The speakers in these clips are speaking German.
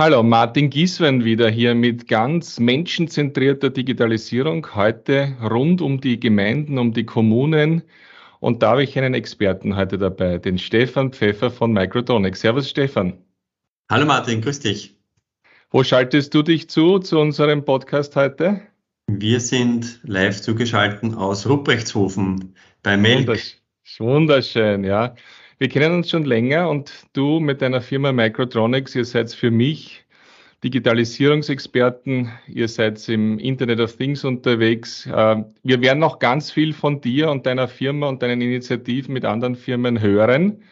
Hallo, Martin Gieswein wieder hier mit ganz menschenzentrierter Digitalisierung. Heute rund um die Gemeinden, um die Kommunen. Und da habe ich einen Experten heute dabei, den Stefan Pfeffer von Microtronic. Servus, Stefan. Hallo, Martin, grüß dich. Wo schaltest du dich zu, zu unserem Podcast heute? Wir sind live zugeschaltet aus Rupreichtshofen bei Melk. Wunderschön, ja. Wir kennen uns schon länger und du mit deiner Firma Microtronics, ihr seid für mich Digitalisierungsexperten, ihr seid im Internet of Things unterwegs. Äh, wir werden noch ganz viel von dir und deiner Firma und deinen Initiativen mit anderen Firmen hören.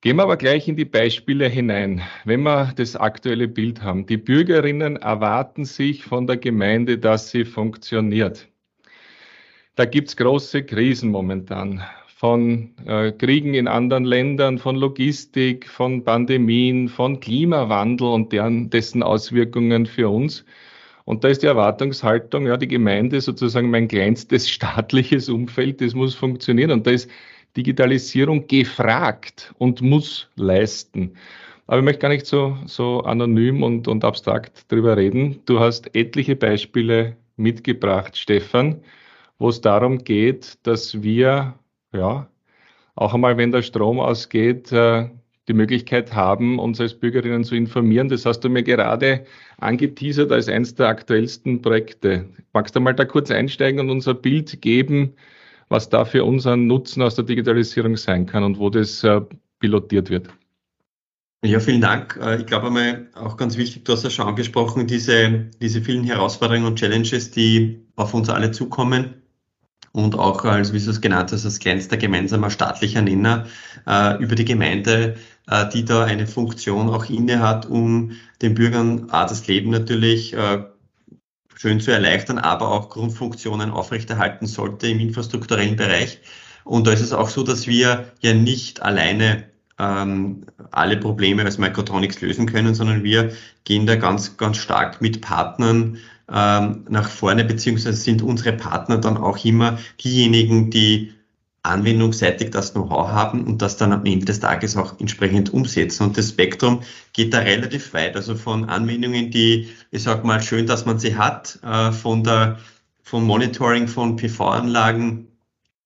Gehen wir aber gleich in die Beispiele hinein. Wenn wir das aktuelle Bild haben, die Bürgerinnen erwarten sich von der Gemeinde, dass sie funktioniert. Da gibt's große Krisen momentan von äh, Kriegen in anderen Ländern, von Logistik, von Pandemien, von Klimawandel und deren, dessen Auswirkungen für uns. Und da ist die Erwartungshaltung, ja, die Gemeinde sozusagen mein kleinstes staatliches Umfeld, das muss funktionieren. Und da ist Digitalisierung gefragt und muss leisten. Aber ich möchte gar nicht so, so anonym und, und abstrakt drüber reden. Du hast etliche Beispiele mitgebracht, Stefan, wo es darum geht, dass wir ja, auch einmal, wenn der Strom ausgeht, äh, die Möglichkeit haben, uns als Bürgerinnen zu informieren. Das hast du mir gerade angeteasert als eines der aktuellsten Projekte. Magst du mal da kurz einsteigen und unser Bild geben, was da für unseren Nutzen aus der Digitalisierung sein kann und wo das äh, pilotiert wird? Ja, vielen Dank. Äh, ich glaube einmal auch ganz wichtig, du hast ja schon angesprochen, diese, diese vielen Herausforderungen und Challenges, die auf uns alle zukommen und auch als, wie du es genannt hast, als kleinster gemeinsamer staatlicher Nenner äh, über die Gemeinde, äh, die da eine Funktion auch inne hat, um den Bürgern A, das Leben natürlich äh, schön zu erleichtern, aber auch Grundfunktionen aufrechterhalten sollte im infrastrukturellen Bereich. Und da ist es auch so, dass wir ja nicht alleine ähm, alle Probleme als Microtronics lösen können, sondern wir gehen da ganz, ganz stark mit Partnern ähm, nach vorne, beziehungsweise sind unsere Partner dann auch immer diejenigen, die anwendungsseitig das Know-how haben und das dann am Ende des Tages auch entsprechend umsetzen. Und das Spektrum geht da relativ weit. Also von Anwendungen, die, ich sag mal, schön, dass man sie hat, äh, von der, vom Monitoring von PV-Anlagen,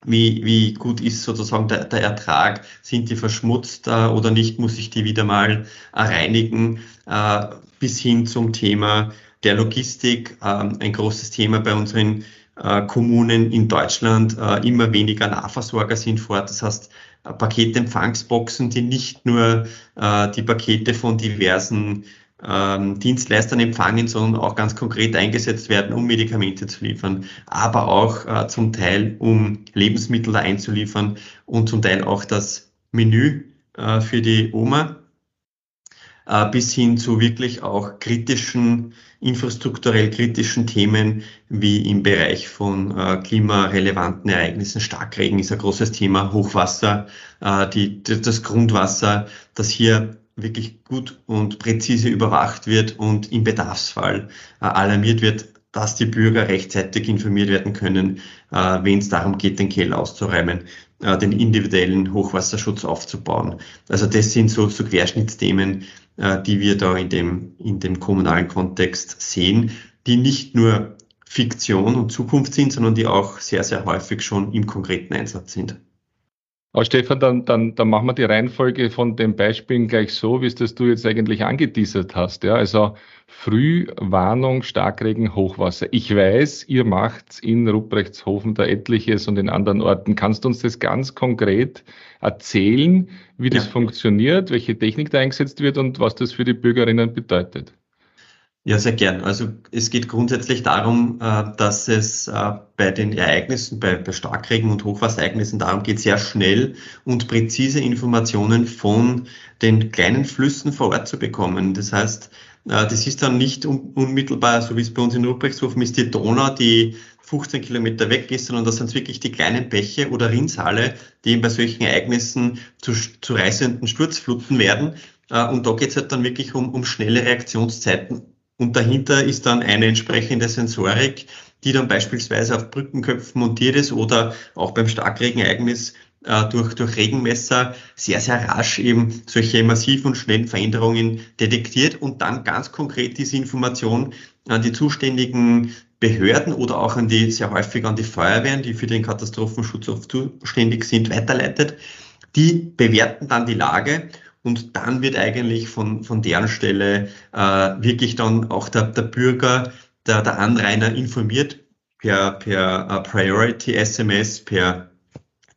wie, wie gut ist sozusagen der, der Ertrag, sind die verschmutzt äh, oder nicht, muss ich die wieder mal äh, reinigen, äh, bis hin zum Thema der Logistik, ähm, ein großes Thema bei unseren äh, Kommunen in Deutschland. Äh, immer weniger Nahversorger sind vor. Das heißt, äh, Paketempfangsboxen, die nicht nur die Pakete von diversen ähm, Dienstleistern empfangen, sondern auch ganz konkret eingesetzt werden, um Medikamente zu liefern, aber auch äh, zum Teil, um Lebensmittel einzuliefern und zum Teil auch das Menü äh, für die Oma bis hin zu wirklich auch kritischen, infrastrukturell kritischen Themen wie im Bereich von äh, klimarelevanten Ereignissen. Starkregen ist ein großes Thema, Hochwasser, äh, die, das Grundwasser, das hier wirklich gut und präzise überwacht wird und im Bedarfsfall alarmiert wird, dass die Bürger rechtzeitig informiert werden können, wenn es darum geht, den Keller auszuräumen, den individuellen Hochwasserschutz aufzubauen. Also das sind so, so Querschnittsthemen, äh, die wir da in dem, in dem kommunalen Kontext sehen, die nicht nur Fiktion und Zukunft sind, sondern die auch sehr, sehr häufig schon im konkreten Einsatz sind. Aber Stefan, dann, dann, dann machen wir die Reihenfolge von den Beispielen gleich so, wie es das du jetzt eigentlich angeteasert hast. Ja? Also Frühwarnung, Starkregen, Hochwasser. Ich weiß, ihr macht in Rupreichtshofen da etliches und in anderen Orten. Kannst du uns das ganz konkret erzählen, wie das ja. funktioniert, welche Technik da eingesetzt wird und was das für die Bürgerinnen bedeutet? Ja, sehr gern. Also es geht grundsätzlich darum, äh, dass es äh, bei den Ereignissen, bei, Starkregen und Hochwasserereignissen darum geht, sehr schnell und präzise Informationen von den kleinen Flüssen vor Ort zu bekommen. Das heißt, äh, das ist dann nicht unmittelbar, so wie es bei uns in Rupreichtshofen ist, die Donau, die 15 Kilometer weg ist, sondern das sind wirklich die kleinen Bäche oder Rinnsale, die bei solchen Ereignissen zu, zu reißenden Sturzfluten werden. Und da geht es halt dann wirklich um, um schnelle Reaktionszeiten und dahinter ist dann eine entsprechende Sensorik, die dann beispielsweise auf Brückenköpfen montiert ist oder auch beim Starkregenereignis äh, durch, durch Regenmesser sehr, sehr rasch eben solche massiven und schnellen Veränderungen detektiert und dann ganz konkret diese Information an die zuständigen Behörden oder auch an die, sehr häufig an die Feuerwehren, die für den Katastrophenschutz oft zuständig sind, weiterleitet. Die bewerten dann die Lage und dann wird eigentlich von, von deren Stelle äh, wirklich dann auch der, der Bürger, der, der Anrainer informiert per, per uh, Priority SMS, per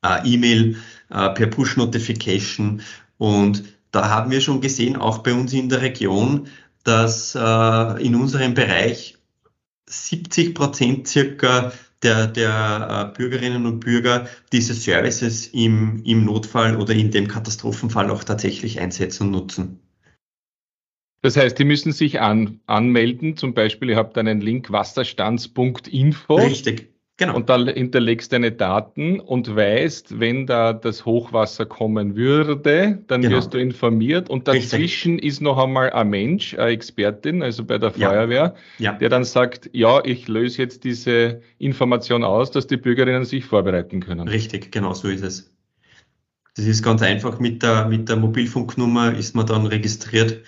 uh, E-Mail, uh, per Push Notification. Und da haben wir schon gesehen, auch bei uns in der Region, dass in unserem Bereich 70 Prozent circa der, der äh, Bürgerinnen und Bürger diese Services im, im Notfall oder in dem Katastrophenfall auch tatsächlich einsetzen und nutzen. Das heißt, die müssen sich an, anmelden, zum Beispiel, ihr habt einen Link wasserstands.info. Richtig. Genau. Und da hinterlegst deine Daten und weißt, wenn da das Hochwasser kommen würde, dann genau. wirst du informiert. Und dazwischen Richtig. ist noch einmal ein Mensch, eine Expertin, also bei der Feuerwehr, ja. Ja. der dann sagt, ja, ich löse jetzt diese Information aus, dass die Bürgerinnen sich vorbereiten können. Richtig, genau so ist es. Das ist ganz einfach. Mit der, mit der Mobilfunknummer ist man dann registriert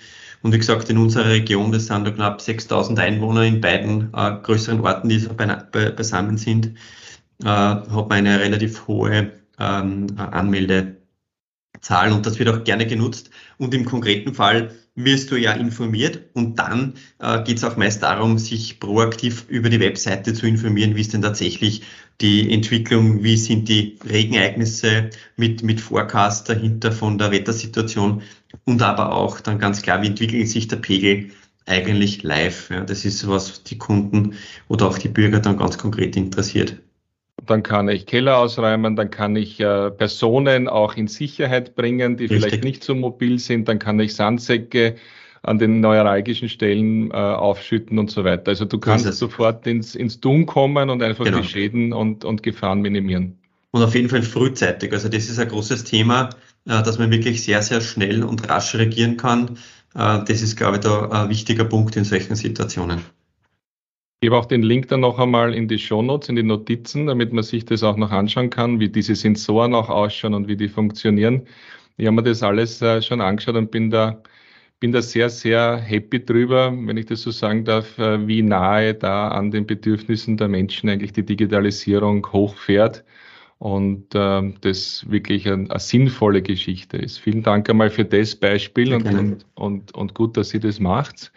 und wie gesagt, in unserer Region, das sind da knapp 6000 Einwohner in beiden äh, größeren Orten, die be be beisammen sind, äh, hat man eine relativ hohe ähm, Anmeldezahl und das wird auch gerne genutzt. Und im konkreten Fall wirst du ja informiert und dann äh, geht es auch meist darum, sich proaktiv über die Webseite zu informieren, wie ist denn tatsächlich die Entwicklung, wie sind die Regenereignisse mit, mit Forecast dahinter von der Wettersituation und aber auch dann ganz klar, wie entwickelt sich der Pegel eigentlich live. Ja, das ist was die Kunden oder auch die Bürger dann ganz konkret interessiert. Dann kann ich Keller ausräumen, dann kann ich äh, Personen auch in Sicherheit bringen, die Richtig. vielleicht nicht so mobil sind, dann kann ich Sandsäcke an den neuralgischen Stellen äh, aufschütten und so weiter. Also du kannst sofort ins, ins Tun kommen und einfach genau. die Schäden und, und Gefahren minimieren. Und auf jeden Fall frühzeitig. Also das ist ein großes Thema. Äh, dass man wirklich sehr, sehr schnell und rasch reagieren kann. Äh, das ist, glaube ich, da ein wichtiger Punkt in solchen Situationen. Ich gebe auch den Link dann noch einmal in die Shownotes, in die Notizen, damit man sich das auch noch anschauen kann, wie diese Sensoren auch ausschauen und wie die funktionieren. Ich habe mir das alles äh, schon angeschaut und bin da, bin da sehr, sehr happy drüber, wenn ich das so sagen darf, wie nahe da an den Bedürfnissen der Menschen eigentlich die Digitalisierung hochfährt und ähm, das wirklich ein, eine sinnvolle Geschichte ist. Vielen Dank einmal für das Beispiel und, und, und, und, gut, dass Sie das macht.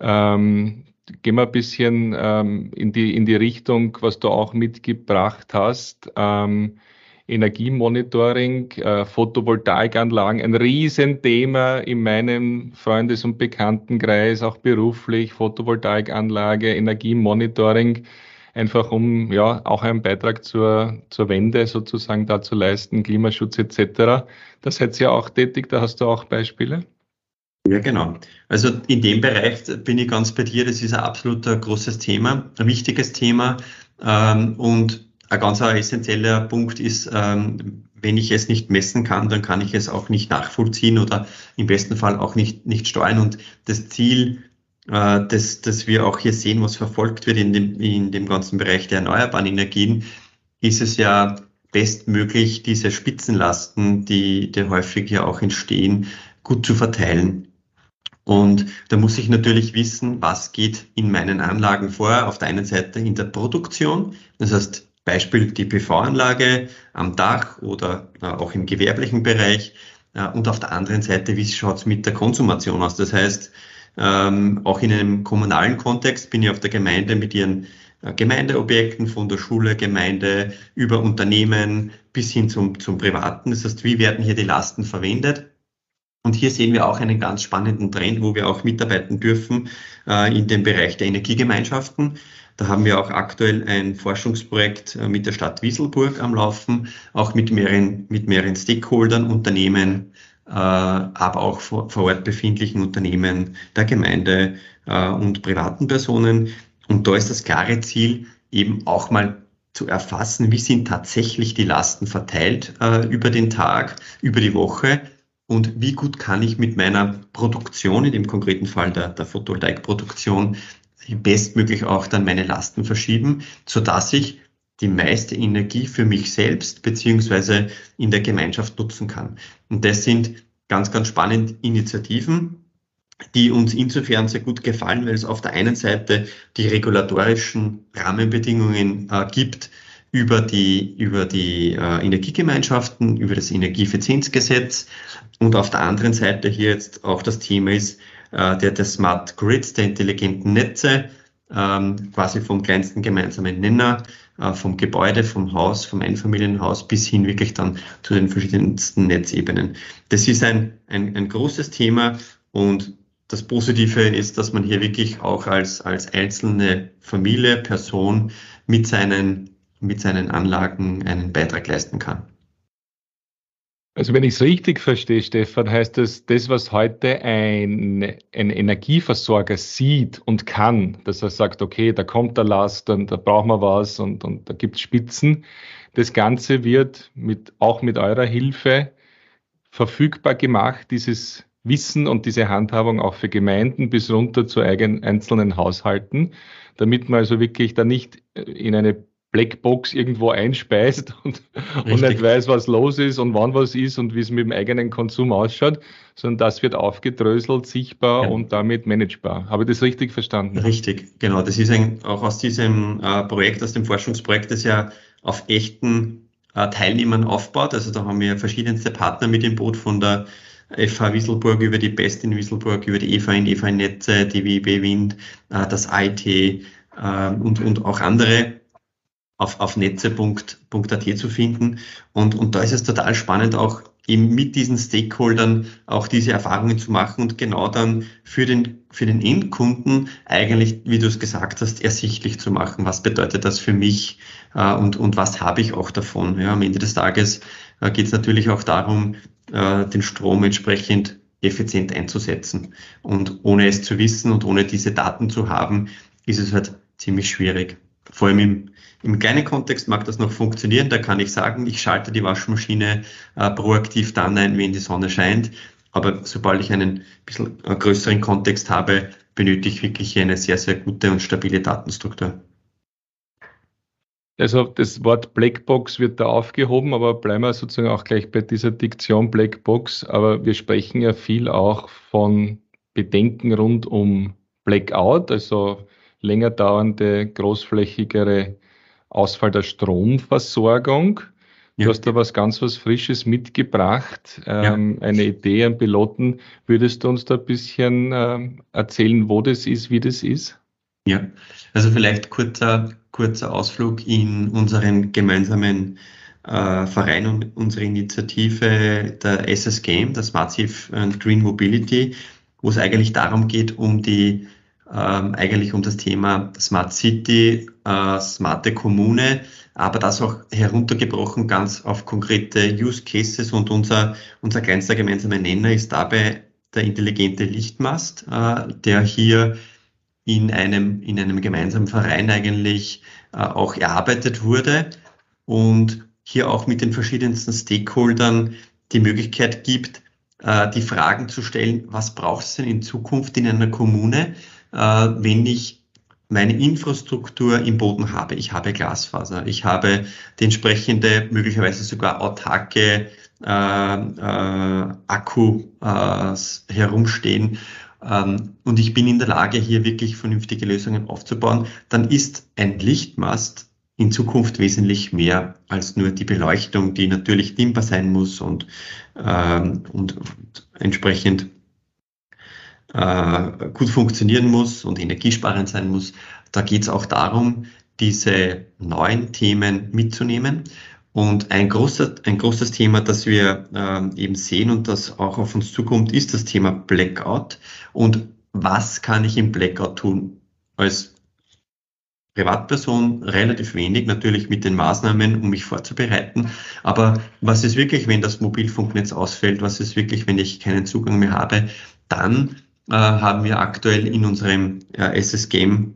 Ähm, gehen wir ein bisschen ähm, in, die, in die Richtung, was du auch mitgebracht hast. Ähm, Energiemonitoring, äh, Photovoltaikanlagen, ein Riesenthema in meinem Freundes- und Bekanntenkreis, auch beruflich, Photovoltaikanlage, Energiemonitoring einfach um ja auch einen Beitrag zur, zur Wende sozusagen da zu leisten, Klimaschutz etc. Das seid ihr auch tätig, da hast du auch Beispiele? Ja, genau. Also in dem Bereich bin ich ganz bei dir. Das ist ein absolut großes Thema, ein wichtiges Thema. Ähm, und ein ganz essentieller Punkt ist, ähm, wenn ich es nicht messen kann, dann kann ich es auch nicht nachvollziehen oder im besten Fall auch nicht, nicht steuern. Und das Ziel äh, dass, dass wir auch hier sehen, was verfolgt wird in dem, in dem ganzen Bereich der erneuerbaren Energien, ist es ja bestmöglich, diese Spitzenlasten, die, die häufig ja auch entstehen, gut zu verteilen. Und da muss ich natürlich wissen, was geht in meinen Anlagen vor. Auf der einen Seite in der Produktion, das heißt Beispiel die PV-Anlage am Dach oder äh, auch im gewerblichen Bereich. Äh, und auf der anderen Seite, wie schaut es mit der Konsumation aus? Das heißt, ähm, auch in einem kommunalen Kontext bin ich auf der Gemeinde mit ihren äh, Gemeindeobjekten von der Schule, Gemeinde über Unternehmen bis hin zum, zum Privaten. Das heißt, wie werden hier die Lasten verwendet? Und hier sehen wir auch einen ganz spannenden Trend, wo wir auch mitarbeiten dürfen äh, in dem Bereich der Energiegemeinschaften. Da haben wir auch aktuell ein Forschungsprojekt äh, mit der Stadt Wieselburg am Laufen, auch mit mehreren, mit mehreren Stakeholdern, Unternehmen, aber auch vor, vor Ort befindlichen Unternehmen, der Gemeinde äh, und privaten Personen. Und da ist das klare Ziel, eben auch mal zu erfassen, wie sind tatsächlich die Lasten verteilt äh, über den Tag, über die Woche und wie gut kann ich mit meiner Produktion, in dem konkreten Fall der, der Photovoltaikproduktion, bestmöglich auch dann meine Lasten verschieben, so dass ich die meiste Energie für mich selbst beziehungsweise in der Gemeinschaft nutzen kann. Und das sind ganz, ganz spannende Initiativen, die uns insofern sehr gut gefallen, weil es auf der einen Seite die regulatorischen Rahmenbedingungen äh, gibt über die, über die äh, Energiegemeinschaften, über das Energieeffizienzgesetz und auf der anderen Seite hier jetzt auch das Thema ist äh, der, der Smart Grids, der intelligenten Netze, ähm, quasi vom kleinsten gemeinsamen Nenner, vom Gebäude, vom Haus, vom Einfamilienhaus bis hin wirklich dann zu den verschiedensten Netzebenen. Das ist ein, ein, ein großes Thema und das Positive ist, dass man hier wirklich auch als, als einzelne Familie, Person mit seinen, mit seinen Anlagen einen Beitrag leisten kann. Also wenn ich es richtig verstehe, Stefan, heißt das, das, was heute ein, ein Energieversorger sieht und kann, dass er sagt, okay, da kommt der Last und da brauchen wir was und, und da gibt es Spitzen. Das Ganze wird mit, auch mit eurer Hilfe verfügbar gemacht, dieses Wissen und diese Handhabung auch für Gemeinden bis runter zu eigenen einzelnen Haushalten, damit man also wirklich da nicht in eine Blackbox irgendwo einspeist und, und, nicht weiß, was los ist und wann was ist und wie es mit dem eigenen Konsum ausschaut, sondern das wird aufgedröselt, sichtbar ja. und damit managebar. Habe ich das richtig verstanden? Richtig, genau. Das ist ein, auch aus diesem äh, Projekt, aus dem Forschungsprojekt, das ja auf echten äh, Teilnehmern aufbaut. Also da haben wir verschiedenste Partner mit im Boot von der FH Wieselburg über die Best in Wieselburg, über die EVA in EVA Netze, die WIB Wind, äh, das IT äh, und, und auch andere auf, auf netze.at zu finden. Und, und da ist es total spannend, auch eben mit diesen Stakeholdern auch diese Erfahrungen zu machen und genau dann für den, für den Endkunden eigentlich, wie du es gesagt hast, ersichtlich zu machen, was bedeutet das für mich äh, und, und was habe ich auch davon. Ja, am Ende des Tages äh, geht es natürlich auch darum, äh, den Strom entsprechend effizient einzusetzen. Und ohne es zu wissen und ohne diese Daten zu haben, ist es halt ziemlich schwierig. Vor allem im, im kleinen Kontext mag das noch funktionieren. Da kann ich sagen, ich schalte die Waschmaschine äh, proaktiv dann ein, wenn die Sonne scheint. Aber sobald ich einen bisschen äh, größeren Kontext habe, benötige ich wirklich eine sehr, sehr gute und stabile Datenstruktur. Also das Wort Blackbox wird da aufgehoben, aber bleiben wir sozusagen auch gleich bei dieser Diktion Blackbox. Aber wir sprechen ja viel auch von Bedenken rund um Blackout, also länger dauernde, großflächigere Ausfall der Stromversorgung. Du ja. hast da was ganz was Frisches mitgebracht, ähm, ja. eine Idee, einen Piloten. Würdest du uns da ein bisschen ähm, erzählen, wo das ist, wie das ist? Ja, also vielleicht kurzer, kurzer Ausflug in unseren gemeinsamen äh, Verein und unsere Initiative der SS Game, das Massive Green Mobility, wo es eigentlich darum geht, um die ähm, eigentlich um das Thema Smart City, äh, smarte Kommune, aber das auch heruntergebrochen ganz auf konkrete Use Cases. Und unser, unser kleinster gemeinsamer Nenner ist dabei der intelligente Lichtmast, äh, der hier in einem, in einem gemeinsamen Verein eigentlich äh, auch erarbeitet wurde und hier auch mit den verschiedensten Stakeholdern die Möglichkeit gibt, äh, die Fragen zu stellen, was braucht es denn in Zukunft in einer Kommune, wenn ich meine Infrastruktur im Boden habe. Ich habe Glasfaser, ich habe die entsprechende, möglicherweise sogar autarke äh, äh, Akku äh, herumstehen ähm, und ich bin in der Lage, hier wirklich vernünftige Lösungen aufzubauen, dann ist ein Lichtmast in Zukunft wesentlich mehr als nur die Beleuchtung, die natürlich dimmbar sein muss und, ähm, und, und entsprechend äh, gut funktionieren muss und energiesparend sein muss. Da geht es auch darum, diese neuen Themen mitzunehmen. Und ein, großer, ein großes Thema, das wir äh, eben sehen und das auch auf uns zukommt, ist das Thema Blackout. Und was kann ich im Blackout tun? Als Privatperson relativ wenig, natürlich mit den Maßnahmen, um mich vorzubereiten. Aber was ist wirklich, wenn das Mobilfunknetz ausfällt? Was ist wirklich, wenn ich keinen Zugang mehr habe? Dann äh, haben wir aktuell in unserem äh, SS Game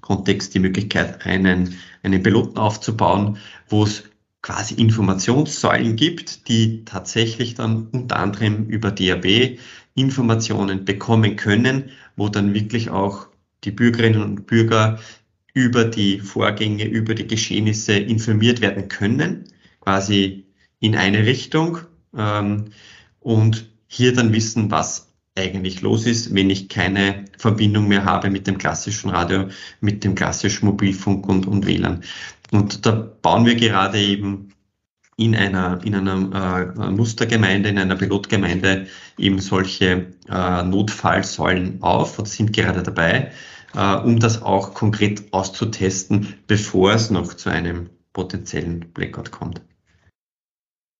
Kontext die Möglichkeit, einen, einen Piloten aufzubauen, wo es quasi Informationssäulen gibt, die tatsächlich dann unter anderem über DAB Informationen bekommen können, wo dann wirklich auch die Bürgerinnen und Bürger über die Vorgänge, über die Geschehnisse informiert werden können, quasi in eine Richtung ähm, und hier dann wissen, was eigentlich los ist, wenn ich keine Verbindung mehr habe mit dem klassischen Radio, mit dem klassischen Mobilfunk und, und WLAN. Und da bauen wir gerade eben in einer, in einer äh, Mustergemeinde, in einer Pilotgemeinde eben solche äh, Notfallsäulen auf und sind gerade dabei, äh, um das auch konkret auszutesten, bevor es noch zu einem potenziellen Blackout kommt.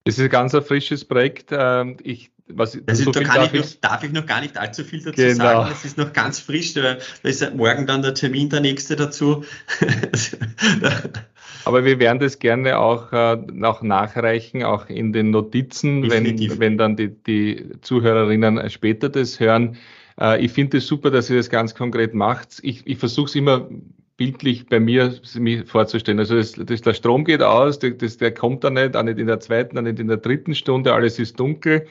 Es ist ein ganz ein frisches Projekt. Ähm, ich, was, das so da kann darf, ich noch, darf ich noch gar nicht allzu viel dazu genau. sagen. Es ist noch ganz frisch. Da ist morgen dann der Termin der nächste dazu. Aber wir werden das gerne auch äh, noch nachreichen, auch in den Notizen, wenn, wenn dann die, die Zuhörerinnen später das hören. Äh, ich finde es super, dass ihr das ganz konkret macht. Ich, ich versuche es immer bildlich bei mir vorzustellen. Also das, das, der Strom geht aus, das, der kommt dann nicht, auch nicht in der zweiten, auch nicht in der dritten Stunde, alles ist dunkel.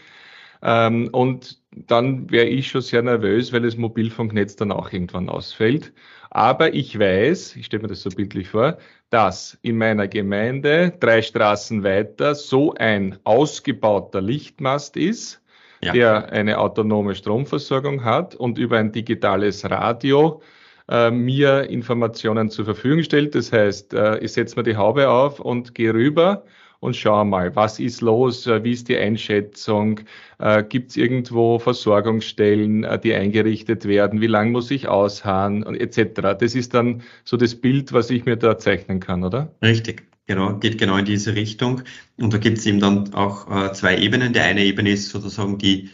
Ähm, und dann wäre ich schon sehr nervös, weil das Mobilfunknetz dann auch irgendwann ausfällt. Aber ich weiß, ich stelle mir das so bildlich vor, dass in meiner Gemeinde drei Straßen weiter so ein ausgebauter Lichtmast ist, ja. der eine autonome Stromversorgung hat und über ein digitales Radio äh, mir Informationen zur Verfügung stellt. Das heißt, äh, ich setze mir die Haube auf und gehe rüber und schau mal, was ist los, äh, wie ist die Einschätzung, äh, gibt es irgendwo Versorgungsstellen, äh, die eingerichtet werden, wie lange muss ich ausharren etc. Das ist dann so das Bild, was ich mir da zeichnen kann, oder? Richtig. Genau, geht genau in diese Richtung. Und da gibt es eben dann auch äh, zwei Ebenen. Die eine Ebene ist sozusagen die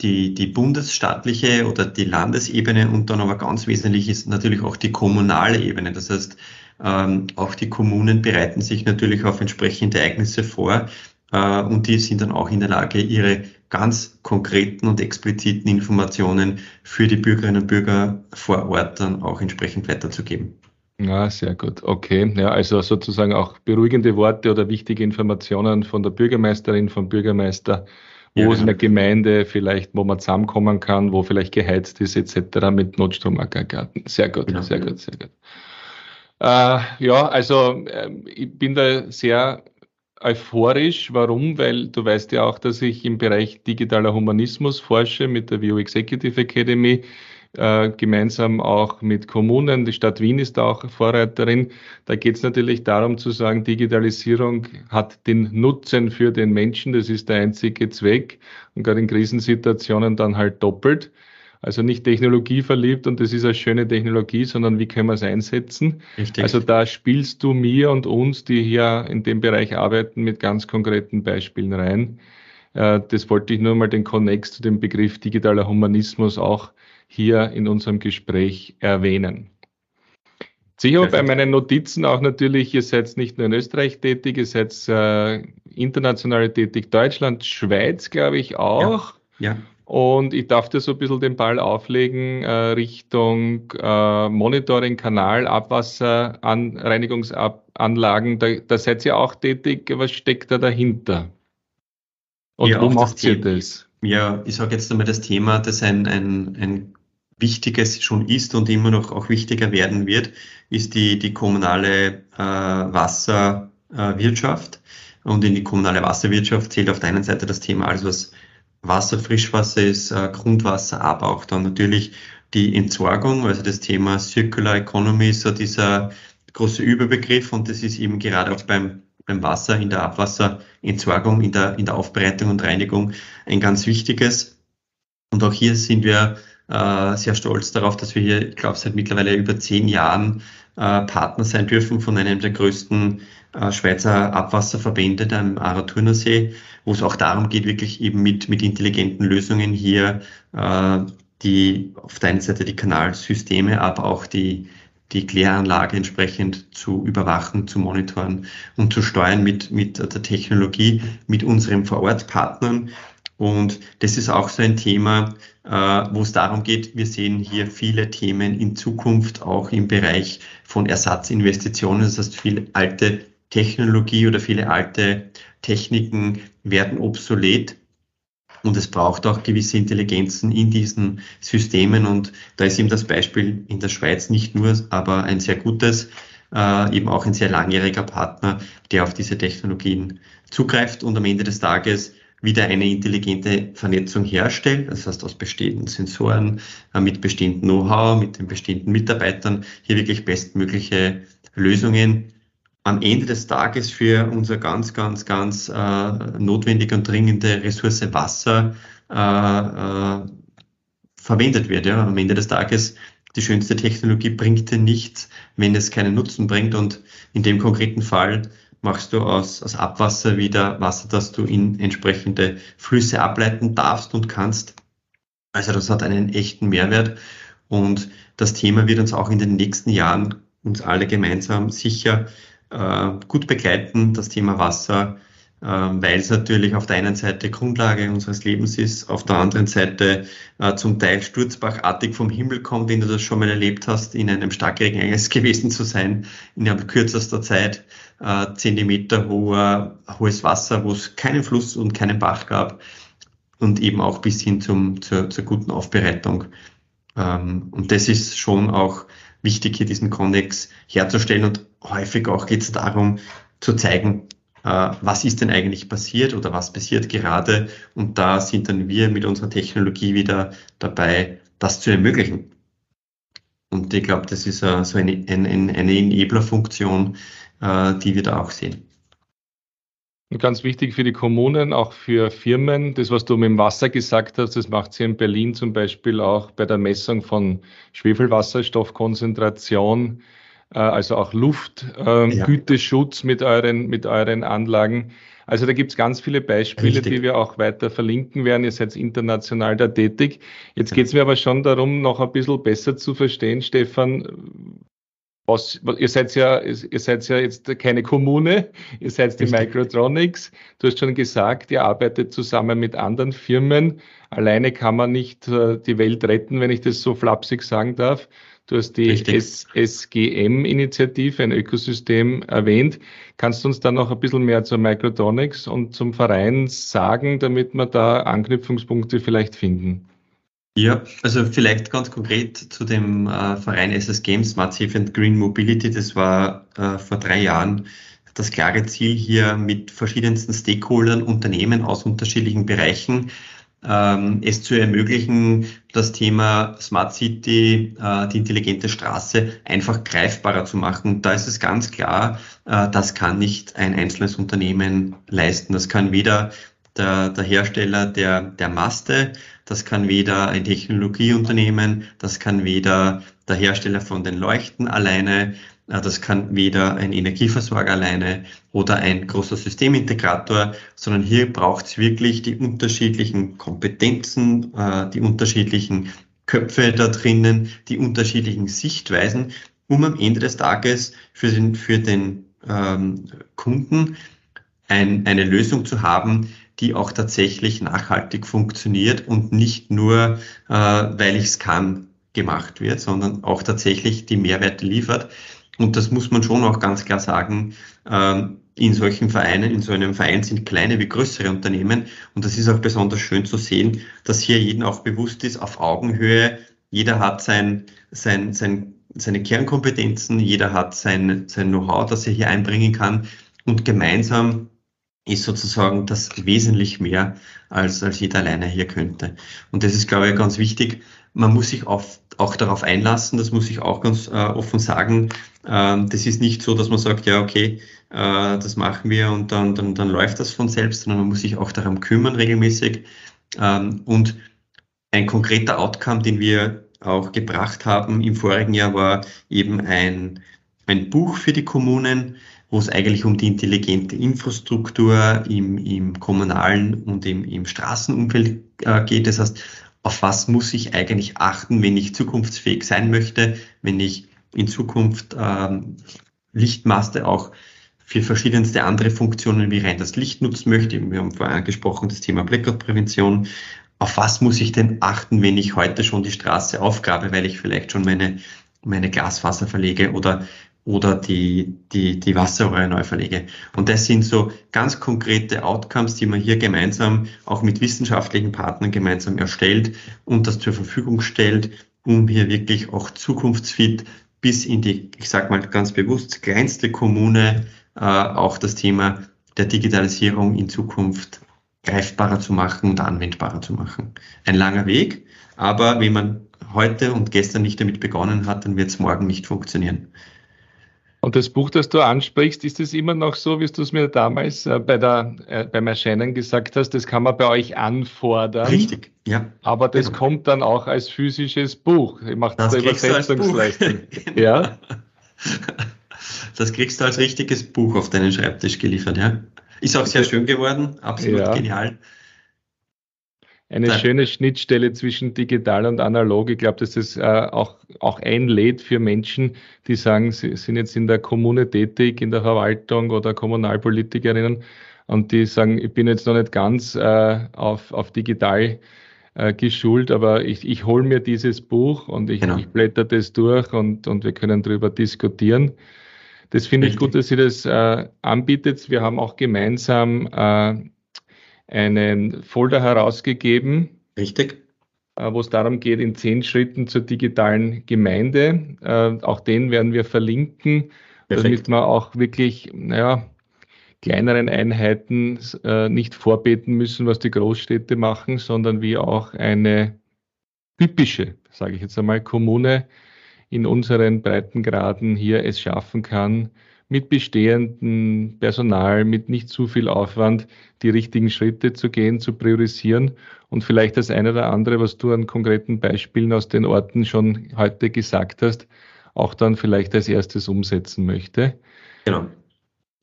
die, die bundesstaatliche oder die Landesebene und dann aber ganz wesentlich ist natürlich auch die kommunale Ebene. Das heißt, ähm, auch die Kommunen bereiten sich natürlich auf entsprechende Ereignisse vor äh, und die sind dann auch in der Lage, ihre ganz konkreten und expliziten Informationen für die Bürgerinnen und Bürger vor Ort dann auch entsprechend weiterzugeben. Ja, sehr gut. Okay. Ja, also sozusagen auch beruhigende Worte oder wichtige Informationen von der Bürgermeisterin, vom Bürgermeister wo ja, es in der Gemeinde vielleicht, wo man zusammenkommen kann, wo vielleicht geheizt ist, etc. mit Notstromaggregaten. Sehr gut, ja. sehr gut, sehr gut. Äh, ja, also äh, ich bin da sehr euphorisch. Warum? Weil du weißt ja auch, dass ich im Bereich digitaler Humanismus forsche mit der View Executive Academy äh, gemeinsam auch mit Kommunen. Die Stadt Wien ist da auch Vorreiterin. Da geht es natürlich darum zu sagen, Digitalisierung hat den Nutzen für den Menschen. Das ist der einzige Zweck. Und gerade in Krisensituationen dann halt doppelt. Also nicht Technologie verliebt und das ist eine schöne Technologie, sondern wie können wir es einsetzen? Richtig. Also da spielst du mir und uns, die hier in dem Bereich arbeiten, mit ganz konkreten Beispielen rein. Äh, das wollte ich nur mal den Connex zu dem Begriff digitaler Humanismus auch hier in unserem Gespräch erwähnen. Sicher Perfekt. bei meinen Notizen auch natürlich, ihr seid nicht nur in Österreich tätig, ihr seid äh, international tätig, Deutschland, Schweiz, glaube ich, auch. Ja. ja. Und ich darf dir so ein bisschen den Ball auflegen äh, Richtung äh, Monitoring, Kanal, Abwasser, An Reinigungsanlagen. Da, da seid ihr auch tätig. Was steckt da dahinter? Und ja, wo macht ihr das? Ja, ich sage jetzt einmal das Thema, das ein, ein, ein wichtiges schon ist und immer noch auch wichtiger werden wird, ist die, die kommunale äh, Wasserwirtschaft. Äh, und in die kommunale Wasserwirtschaft zählt auf der einen Seite das Thema, alles was Wasser, Frischwasser ist, äh, Grundwasser, aber auch dann natürlich die Entsorgung, also das Thema Circular Economy, so dieser große Überbegriff und das ist eben gerade auch beim, beim Wasser, in der Abwasserentsorgung, in der, in der Aufbereitung und Reinigung ein ganz wichtiges. Und auch hier sind wir äh, sehr stolz darauf, dass wir hier, ich glaube, seit mittlerweile über zehn Jahren äh, Partner sein dürfen von einem der größten äh, Schweizer Abwasserverbände, dem Araturner See, wo es auch darum geht, wirklich eben mit, mit intelligenten Lösungen hier äh, die auf der einen Seite die Kanalsysteme, aber auch die, die Kläranlage entsprechend zu überwachen, zu monitoren und zu steuern mit, mit der Technologie, mit unseren Vorortpartnern. Und das ist auch so ein Thema, äh, wo es darum geht, wir sehen hier viele Themen in Zukunft auch im Bereich von Ersatzinvestitionen. Das heißt, viele alte Technologie oder viele alte Techniken werden obsolet. Und es braucht auch gewisse Intelligenzen in diesen Systemen. Und da ist eben das Beispiel in der Schweiz nicht nur, aber ein sehr gutes, äh, eben auch ein sehr langjähriger Partner, der auf diese Technologien zugreift und am Ende des Tages wieder eine intelligente Vernetzung herstellt, das heißt aus bestehenden Sensoren, äh, mit bestehendem Know-how, mit den bestehenden Mitarbeitern, hier wirklich bestmögliche Lösungen am Ende des Tages für unser ganz, ganz, ganz äh, notwendige und dringende Ressource Wasser äh, äh, verwendet wird. Ja. Am Ende des Tages die schönste Technologie bringt dir nichts, wenn es keinen Nutzen bringt. Und in dem konkreten Fall machst du aus, aus Abwasser wieder Wasser, das du in entsprechende Flüsse ableiten darfst und kannst. Also das hat einen echten Mehrwert. Und das Thema wird uns auch in den nächsten Jahren uns alle gemeinsam sicher äh, gut begleiten, das Thema Wasser, weil es natürlich auf der einen Seite Grundlage unseres Lebens ist, auf der anderen Seite äh, zum Teil sturzbachartig vom Himmel kommt, wenn du das schon mal erlebt hast, in einem Starkregen gewesen zu sein, in kürzester Zeit, äh, Zentimeter hoher, hohes Wasser, wo es keinen Fluss und keinen Bach gab und eben auch bis hin zum, zur, zur guten Aufbereitung. Ähm, und das ist schon auch wichtig, hier diesen Konnex herzustellen und häufig auch geht es darum zu zeigen, was ist denn eigentlich passiert oder was passiert gerade. Und da sind dann wir mit unserer Technologie wieder dabei, das zu ermöglichen. Und ich glaube, das ist uh, so eine, eine, eine Enabler-Funktion, uh, die wir da auch sehen. Und ganz wichtig für die Kommunen, auch für Firmen, das, was du mit dem Wasser gesagt hast, das macht sie in Berlin zum Beispiel auch bei der Messung von Schwefelwasserstoffkonzentration äh, also auch Luftgüteschutz ähm, ja. mit, euren, mit euren Anlagen. Also da gibt's ganz viele Beispiele, Richtig. die wir auch weiter verlinken werden. Ihr seid international da tätig. Jetzt geht's mir aber schon darum, noch ein bisschen besser zu verstehen, Stefan, was, ihr seid ja, ihr seid ja jetzt keine Kommune, ihr seid die Richtig. Microtronics. Du hast schon gesagt, ihr arbeitet zusammen mit anderen Firmen. Alleine kann man nicht äh, die Welt retten, wenn ich das so flapsig sagen darf. Du hast die SGM-Initiative, ein Ökosystem erwähnt. Kannst du uns dann noch ein bisschen mehr zur Microtronics und zum Verein sagen, damit wir da Anknüpfungspunkte vielleicht finden? Ja, also vielleicht ganz konkret zu dem äh, Verein SS Games Smart Safe and Green Mobility. Das war äh, vor drei Jahren das klare Ziel, hier mit verschiedensten Stakeholdern, Unternehmen aus unterschiedlichen Bereichen ähm, es zu ermöglichen, das Thema Smart City, äh, die intelligente Straße einfach greifbarer zu machen. Da ist es ganz klar, äh, das kann nicht ein einzelnes Unternehmen leisten. Das kann weder der, der Hersteller der, der Maste, das kann weder ein Technologieunternehmen, das kann weder der Hersteller von den Leuchten alleine, das kann weder ein Energieversorger alleine oder ein großer Systemintegrator, sondern hier braucht es wirklich die unterschiedlichen Kompetenzen, äh, die unterschiedlichen Köpfe da drinnen, die unterschiedlichen Sichtweisen, um am Ende des Tages für den, für den ähm, Kunden ein, eine Lösung zu haben, die auch tatsächlich nachhaltig funktioniert und nicht nur, äh, weil ich es kann, gemacht wird, sondern auch tatsächlich die Mehrwerte liefert. Und das muss man schon auch ganz klar sagen. Ähm, in solchen Vereinen, in so einem Verein sind kleine wie größere Unternehmen. Und das ist auch besonders schön zu sehen, dass hier jedem auch bewusst ist, auf Augenhöhe. Jeder hat sein, sein, sein, seine Kernkompetenzen, jeder hat sein, sein Know-how, das er hier einbringen kann. Und gemeinsam ist sozusagen das wesentlich mehr, als, als jeder alleine hier könnte. Und das ist, glaube ich, ganz wichtig. Man muss sich auf, auch darauf einlassen, das muss ich auch ganz äh, offen sagen. Ähm, das ist nicht so, dass man sagt, ja, okay, äh, das machen wir und dann, dann, dann läuft das von selbst, sondern man muss sich auch darum kümmern regelmäßig. Ähm, und ein konkreter Outcome, den wir auch gebracht haben im vorigen Jahr, war eben ein, ein Buch für die Kommunen, wo es eigentlich um die intelligente Infrastruktur im, im kommunalen und im, im Straßenumfeld äh, geht. Das heißt, auf was muss ich eigentlich achten, wenn ich zukunftsfähig sein möchte, wenn ich in Zukunft ähm, Lichtmaste auch für verschiedenste andere Funktionen wie rein das Licht nutzen möchte. Wir haben vorher angesprochen, das Thema Blackout-Prävention. Auf was muss ich denn achten, wenn ich heute schon die Straße aufgrabe, weil ich vielleicht schon meine, meine Glasfaser verlege oder oder die, die, die Wasserrohre neu verlege. Und das sind so ganz konkrete Outcomes, die man hier gemeinsam auch mit wissenschaftlichen Partnern gemeinsam erstellt und das zur Verfügung stellt, um hier wirklich auch zukunftsfit bis in die, ich sage mal ganz bewusst, kleinste Kommune äh, auch das Thema der Digitalisierung in Zukunft greifbarer zu machen und anwendbarer zu machen. Ein langer Weg, aber wenn man heute und gestern nicht damit begonnen hat, dann wird es morgen nicht funktionieren. Und das Buch, das du ansprichst, ist es immer noch so, wie du es mir damals äh, bei der, äh, beim Erscheinen gesagt hast, das kann man bei euch anfordern. Richtig, ja. Aber das genau. kommt dann auch als physisches Buch. Ihr macht das da Übersetzungsleistung. genau. Ja. Das kriegst du als richtiges Buch auf deinen Schreibtisch geliefert, ja. Ist auch sehr schön geworden, absolut ja. genial eine Nein. schöne Schnittstelle zwischen digital und analog. Ich glaube, dass das äh, auch, auch einlädt für Menschen, die sagen, sie sind jetzt in der Kommune tätig, in der Verwaltung oder Kommunalpolitikerinnen und die sagen, ich bin jetzt noch nicht ganz äh, auf, auf digital äh, geschult, aber ich, ich hole mir dieses Buch und ich, genau. ich blätter das durch und, und wir können darüber diskutieren. Das finde ich gut, dass ihr das äh, anbietet. Wir haben auch gemeinsam äh, einen Folder herausgegeben. Richtig. Äh, wo es darum geht, in zehn Schritten zur digitalen Gemeinde. Äh, auch den werden wir verlinken, Perfekt. damit wir auch wirklich, naja, kleineren Einheiten äh, nicht vorbeten müssen, was die Großstädte machen, sondern wie auch eine typische, sage ich jetzt einmal, Kommune in unseren Breitengraden hier es schaffen kann, mit bestehendem Personal, mit nicht zu viel Aufwand, die richtigen Schritte zu gehen, zu priorisieren und vielleicht das eine oder andere, was du an konkreten Beispielen aus den Orten schon heute gesagt hast, auch dann vielleicht als erstes umsetzen möchte. Genau.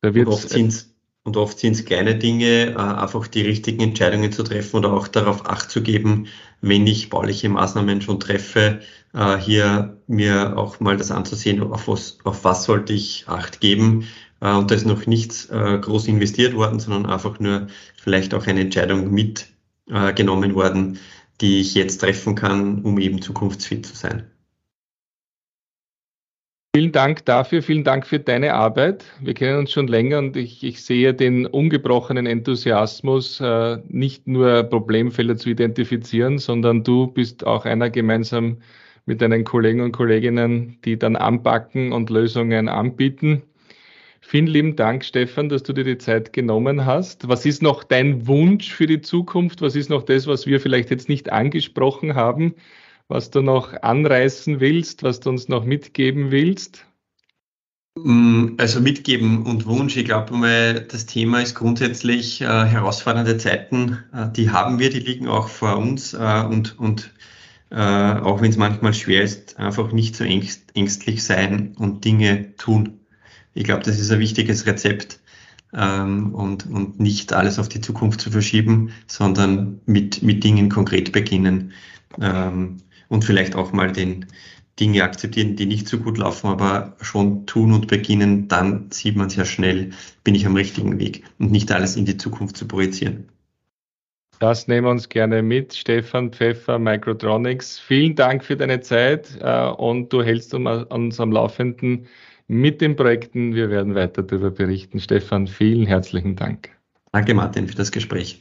Da und oft sind und oft sind es kleine Dinge, äh, einfach die richtigen Entscheidungen zu treffen oder auch darauf Acht zu geben, wenn ich bauliche Maßnahmen schon treffe, äh, hier mir auch mal das anzusehen, auf was, auf was sollte ich Acht geben. Äh, und da ist noch nichts groß investiert worden, sondern einfach nur vielleicht auch eine Entscheidung mitgenommen worden, die ich jetzt treffen kann, um eben zukunftsfit zu sein. Vielen Dank dafür, vielen Dank für deine Arbeit. Wir kennen uns schon länger und ich, ich sehe den ungebrochenen Enthusiasmus, äh, nicht nur Problemfelder zu identifizieren, sondern du bist auch einer gemeinsam mit deinen Kollegen und Kolleginnen, die dann anpacken und Lösungen anbieten. Vielen lieben Dank, Stefan, dass du dir die Zeit genommen hast. Was ist noch dein Wunsch für die Zukunft? Was ist noch das, was wir vielleicht jetzt nicht angesprochen haben? Was du noch anreißen willst, was du uns noch mitgeben willst? Mm, also mitgeben und Wunsch, ich glaube das Thema ist grundsätzlich äh, herausfordernde Zeiten, äh, die haben wir, die liegen auch vor uns äh, und, und äh, auch wenn es manchmal schwer ist, einfach nicht so ängst, ängstlich sein und Dinge tun. Ich glaube, das ist ein wichtiges Rezept ähm, und, und nicht alles auf die Zukunft zu verschieben, sondern mit, mit Dingen konkret beginnen. Ähm, und vielleicht auch mal den Dinge akzeptieren, die nicht so gut laufen, aber schon tun und beginnen, dann sieht man sehr schnell, bin ich am richtigen Weg und nicht alles in die Zukunft zu projizieren. Das nehmen wir uns gerne mit. Stefan Pfeffer, Microtronics. Vielen Dank für deine Zeit äh, und du hältst uns am Laufenden mit den Projekten. Wir werden weiter darüber berichten. Stefan, vielen herzlichen Dank. Danke, Martin, für das Gespräch.